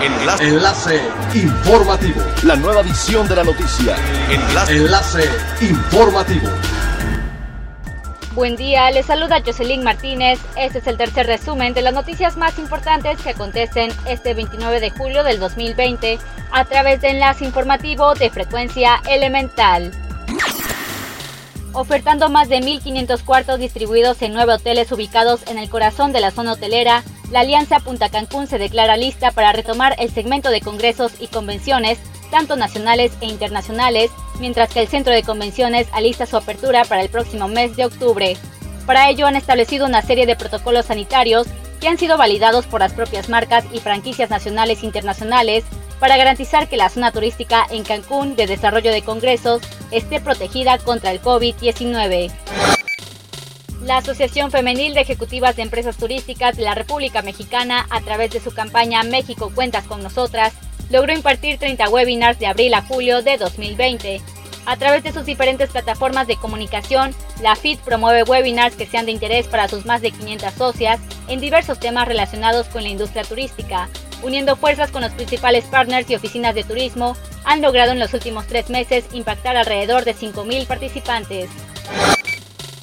Enlace. Enlace informativo. La nueva edición de la noticia. Enlace. Enlace informativo. Buen día, les saluda Jocelyn Martínez. Este es el tercer resumen de las noticias más importantes que acontecen este 29 de julio del 2020 a través de Enlace Informativo de Frecuencia Elemental. Ofertando más de 1.500 cuartos distribuidos en nueve hoteles ubicados en el corazón de la zona hotelera, la Alianza Punta Cancún se declara lista para retomar el segmento de congresos y convenciones, tanto nacionales e internacionales, mientras que el Centro de Convenciones alista su apertura para el próximo mes de octubre. Para ello han establecido una serie de protocolos sanitarios que han sido validados por las propias marcas y franquicias nacionales e internacionales para garantizar que la zona turística en Cancún de desarrollo de congresos esté protegida contra el COVID-19. La Asociación Femenil de Ejecutivas de Empresas Turísticas de la República Mexicana, a través de su campaña México Cuentas con Nosotras, logró impartir 30 webinars de abril a julio de 2020. A través de sus diferentes plataformas de comunicación, la FIT promueve webinars que sean de interés para sus más de 500 socias en diversos temas relacionados con la industria turística. Uniendo fuerzas con los principales partners y oficinas de turismo, han logrado en los últimos tres meses impactar alrededor de 5.000 participantes.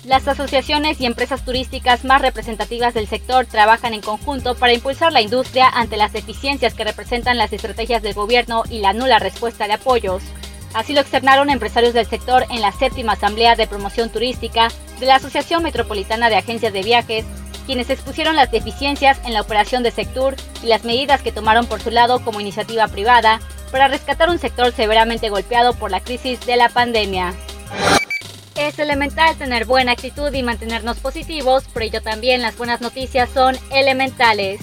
Las asociaciones y empresas turísticas más representativas del sector trabajan en conjunto para impulsar la industria ante las deficiencias que representan las estrategias del gobierno y la nula respuesta de apoyos. Así lo externaron empresarios del sector en la séptima Asamblea de Promoción Turística de la Asociación Metropolitana de Agencias de Viajes, quienes expusieron las deficiencias en la operación de sector y las medidas que tomaron por su lado como iniciativa privada para rescatar un sector severamente golpeado por la crisis de la pandemia. Es elemental tener buena actitud y mantenernos positivos, por ello también las buenas noticias son elementales.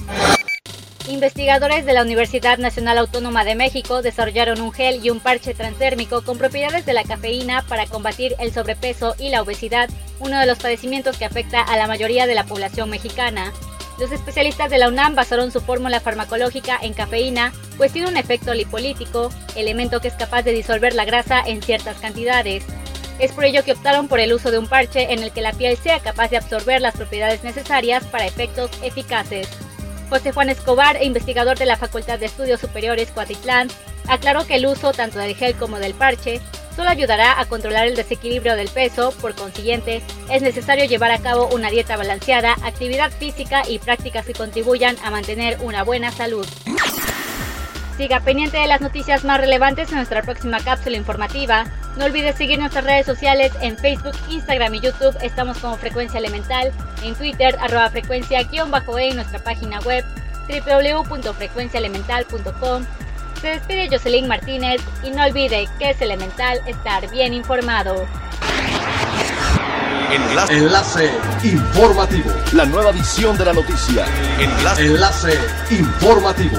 Investigadores de la Universidad Nacional Autónoma de México desarrollaron un gel y un parche transdérmico con propiedades de la cafeína para combatir el sobrepeso y la obesidad, uno de los padecimientos que afecta a la mayoría de la población mexicana. Los especialistas de la UNAM basaron su fórmula farmacológica en cafeína, pues tiene un efecto lipolítico, elemento que es capaz de disolver la grasa en ciertas cantidades. Es por ello que optaron por el uso de un parche en el que la piel sea capaz de absorber las propiedades necesarias para efectos eficaces. José Juan Escobar, investigador de la Facultad de Estudios Superiores Coatitlán, aclaró que el uso tanto del gel como del parche solo ayudará a controlar el desequilibrio del peso, por consiguiente, es necesario llevar a cabo una dieta balanceada, actividad física y prácticas que contribuyan a mantener una buena salud. Siga pendiente de las noticias más relevantes en nuestra próxima cápsula informativa. No olvides seguir nuestras redes sociales en Facebook, Instagram y YouTube. Estamos como Frecuencia Elemental. En Twitter, arroba frecuencia-e en nuestra página web www.frecuenciaelemental.com. Se despide Jocelyn Martínez y no olvide que es elemental estar bien informado. Enlace. Enlace informativo. La nueva edición de la noticia. Enlace. Enlace informativo.